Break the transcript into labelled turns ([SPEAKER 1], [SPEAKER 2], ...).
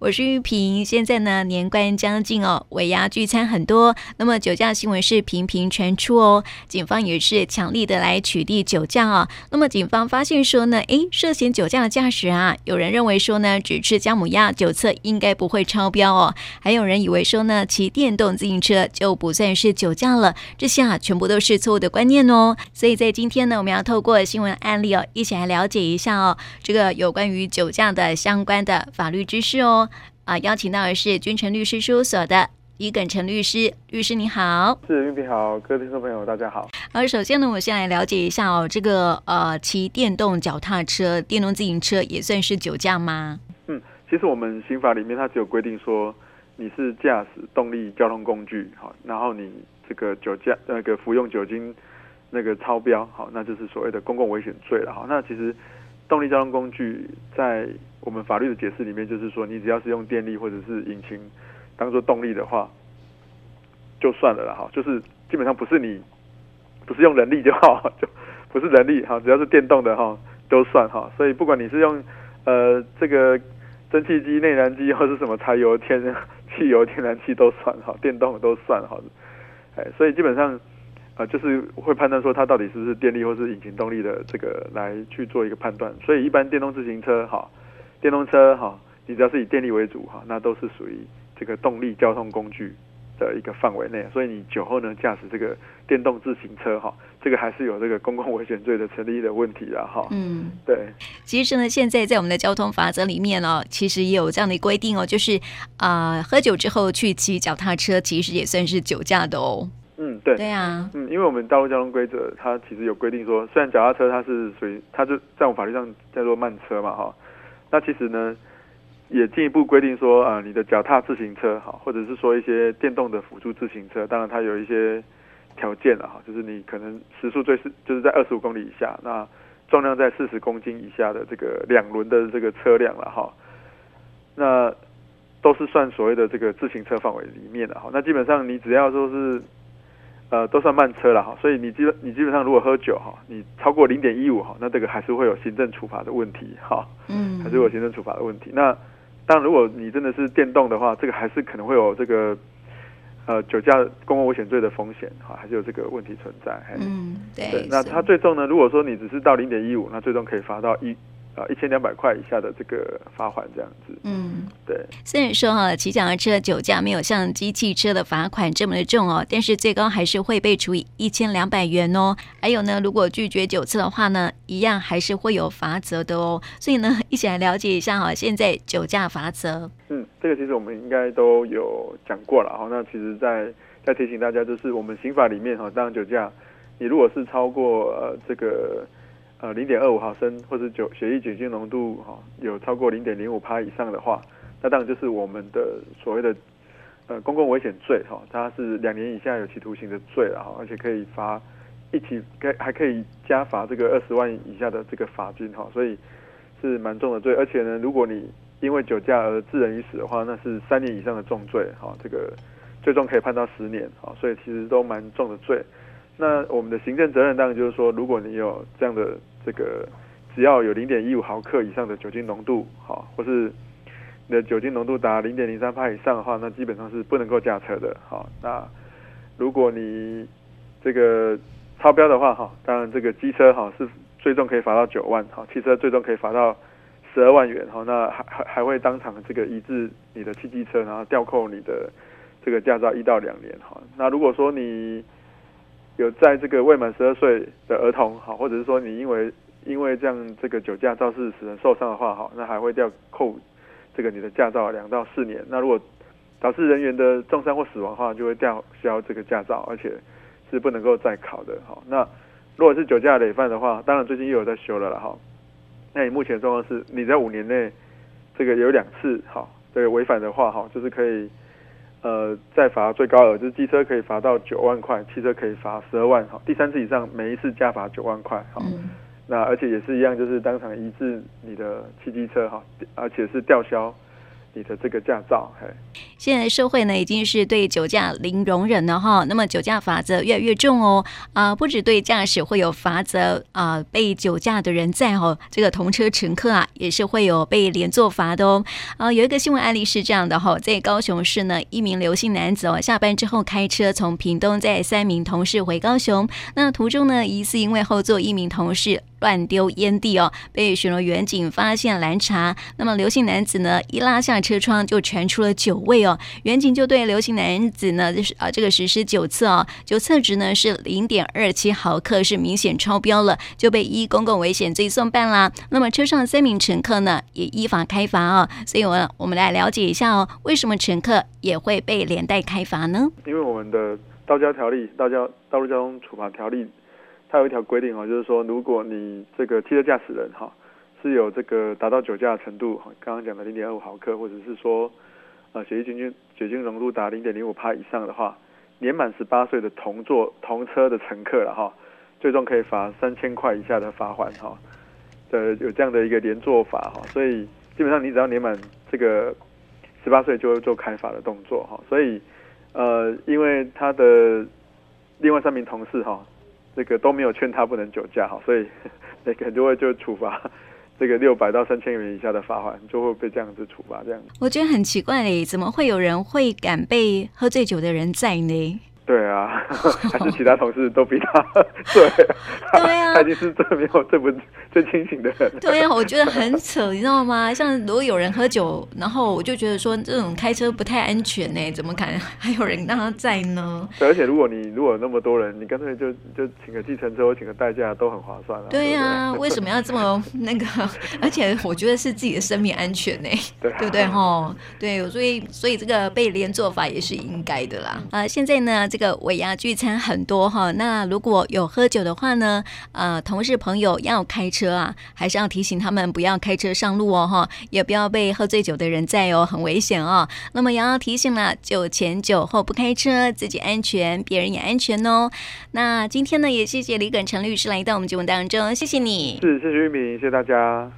[SPEAKER 1] 我是玉萍。现在呢，年关将近哦，尾牙聚餐很多，那么酒驾新闻是频频传出哦。警方也是强力的来取缔酒驾哦。那么警方发现说呢，诶，涉嫌酒驾的驾驶啊，有人认为说呢，只吃姜母鸭酒测应该不会超标哦，还有人以为说呢，骑电动自行车就不算是酒驾了，这些啊，全部都是错误的观念哦。所以在今天呢，我们要透过新闻案例哦，一起来了解一下哦，这个有关于酒驾的相关的法律知识哦。啊，邀请到的是君臣律师事务所的李耿成律师，律师你好。
[SPEAKER 2] 是，玉平好，各位听众朋友大家好。
[SPEAKER 1] 好，首先呢，我们先来了解一下哦，这个呃，骑电动脚踏车、电动自行车也算是酒驾吗？
[SPEAKER 2] 嗯，其实我们刑法里面它只有规定说你是驾驶动力交通工具，好，然后你这个酒驾那个服用酒精那个超标，好，那就是所谓的公共危险罪了，好，那其实。动力交通工具在我们法律的解释里面，就是说，你只要是用电力或者是引擎当做动力的话，就算了了哈，就是基本上不是你不是用人力就好，就不是人力哈，只要是电动的哈都算哈。所以不管你是用呃这个蒸汽机、内燃机 或是什么柴油、天 汽油、天然气都算哈，电动的都算哈。哎，所以基本上。啊，就是会判断说它到底是不是电力或是引擎动力的这个来去做一个判断，所以一般电动自行车哈，电动车哈，你只要是以电力为主哈，那都是属于这个动力交通工具的一个范围内，所以你酒后呢驾驶这个电动自行车哈，这个还是有这个公共危险罪的成立的问题的哈。嗯，对。
[SPEAKER 1] 其实呢，现在在我们的交通法则里面哦，其实也有这样的规定哦，就是啊、呃，喝酒之后去骑脚踏车，其实也算是酒驾的哦。
[SPEAKER 2] 嗯，对，
[SPEAKER 1] 对啊，
[SPEAKER 2] 嗯，因为我们道路交通规则，它其实有规定说，虽然脚踏车它是属于，它就在我们法律上叫做慢车嘛，哈，那其实呢，也进一步规定说，啊、你的脚踏自行车，哈，或者是说一些电动的辅助自行车，当然它有一些条件了，哈，就是你可能时速最是就是在二十五公里以下，那重量在四十公斤以下的这个两轮的这个车辆了，哈，那都是算所谓的这个自行车范围里面的，哈，那基本上你只要说是。呃，都算慢车了哈，所以你基本你基本上如果喝酒哈，你超过零点一五哈，那这个还是会有行政处罚的问题哈，嗯，还是会有行政处罚的问题。那但，如果你真的是电动的话，这个还是可能会有这个呃酒驾公共危险罪的风险哈，还是有这个问题存在。
[SPEAKER 1] 嗯，对。
[SPEAKER 2] 对，那它最重呢，如果说你只是到零点一五，那最终可以罚到一。啊，一千两百块以下的这个罚款这样子，嗯，对。
[SPEAKER 1] 虽然说哈，骑脚踏车酒驾没有像机器车的罚款这么的重哦，但是最高还是会被处以一千两百元哦。还有呢，如果拒绝酒测的话呢，一样还是会有罚则的哦。所以呢，一起来了解一下哈，现在酒驾罚则。
[SPEAKER 2] 嗯，这个其实我们应该都有讲过了哈。那其实在，在在提醒大家，就是我们刑法里面哈，当然酒驾，你如果是超过呃这个。呃，零点二五毫升或者酒血液酒精浓度哈、哦，有超过零点零五帕以上的话，那当然就是我们的所谓的呃公共危险罪哈、哦，它是两年以下有期徒刑的罪了哈，而且可以罚一起，可还可以加罚这个二十万以下的这个罚金哈、哦，所以是蛮重的罪。而且呢，如果你因为酒驾而致人于死的话，那是三年以上的重罪哈、哦，这个最终可以判到十年哈、哦，所以其实都蛮重的罪。那我们的行政责任当然就是说，如果你有这样的这个，只要有零点一五毫克以上的酒精浓度，好，或是你的酒精浓度达零点零三帕以上的话，那基本上是不能够驾车的，好。那如果你这个超标的话，哈，当然这个机车哈是最终可以罚到九万，哈，汽车最终可以罚到十二万元，哈，那还还还会当场这个移置你的汽机车，然后吊扣你的这个驾照一到两年，哈。那如果说你有在这个未满十二岁的儿童，好，或者是说你因为因为这样这个酒驾肇事使人受伤的话，好，那还会吊扣这个你的驾照两到四年。那如果导致人员的重伤或死亡的话，就会吊销这个驾照，而且是不能够再考的。好，那如果是酒驾累犯的话，当然最近又有在修了了哈。那你目前状况是你在五年内这个有两次好这个违反的话，哈，就是可以。呃，再罚最高额就是机车可以罚到九万块，汽车可以罚十二万。哈，第三次以上每一次加罚九万块。好，嗯、那而且也是一样，就是当场移至你的汽机车哈，而且是吊销你的这个驾照。嘿，
[SPEAKER 1] 现在社会呢已经是对酒驾零容忍了哈，那么酒驾罚则越来越重哦啊，不止对驾驶会有罚则啊，被酒驾的人在哦，这个同车乘客啊也是会有被连坐罚的哦啊，有一个新闻案例是这样的哈，在高雄市呢，一名刘姓男子哦下班之后开车从屏东载三名同事回高雄，那途中呢疑似因为后座一名同事。乱丢烟蒂哦，被巡逻员警发现拦查。那么刘姓男子呢，一拉下车窗就传出了酒味哦。员警就对刘姓男子呢，就是啊这个实施酒测哦，酒测值呢是零点二七毫克，是明显超标了，就被依公共危险罪送办啦。那么车上三名乘客呢，也依法开罚哦。所以我我们来了解一下哦，为什么乘客也会被连带开罚呢？
[SPEAKER 2] 因为我们的道交条例、道交道路交通处罚条例。它有一条规定哦，就是说，如果你这个汽车驾驶人哈是有这个达到酒驾的程度，刚刚讲的零点二五毫克，或者是说呃血液酒精酒精浓度达零点零五帕以上的话，年满十八岁的同坐同车的乘客了哈，最终可以罚三千块以下的罚款哈，的有这样的一个连坐法哈，所以基本上你只要年满这个十八岁就会做开罚的动作哈，所以呃因为他的另外三名同事哈。这个都没有劝他不能酒驾哈，所以 那个就会就处罚 这个六百到三千元以下的罚款，就会被这样子处罚这样。
[SPEAKER 1] 我觉得很奇怪嘞，怎么会有人会敢被喝醉酒的人在呢？
[SPEAKER 2] 对啊，还是其他同事都比他 对，对啊，他已经是最没有最不最清醒的人。
[SPEAKER 1] 对啊，我觉得很扯，你知道吗？像如果有人喝酒，然后我就觉得说这种开车不太安全呢，怎么可能 还有人让他载呢？
[SPEAKER 2] 对，而且如果你如果有那么多人，你干脆就就请个计程车或请个代驾都很划算啊。
[SPEAKER 1] 对啊，为什么要这么那个？而且我觉得是自己的生命安全呢，对不对？哈，对，所以所以这个被连坐法也是应该的啦。啊，现在呢这。个尾牙聚餐很多哈，那如果有喝酒的话呢，呃，同事朋友要开车啊，还是要提醒他们不要开车上路哦哈，也不要被喝醉酒的人载哦，很危险哦。那么也要提醒了，酒前酒后不开车，自己安全，别人也安全哦。那今天呢，也谢谢李耿成律师来到我们节目当中，谢谢你。
[SPEAKER 2] 是，谢谢玉敏，谢谢大家。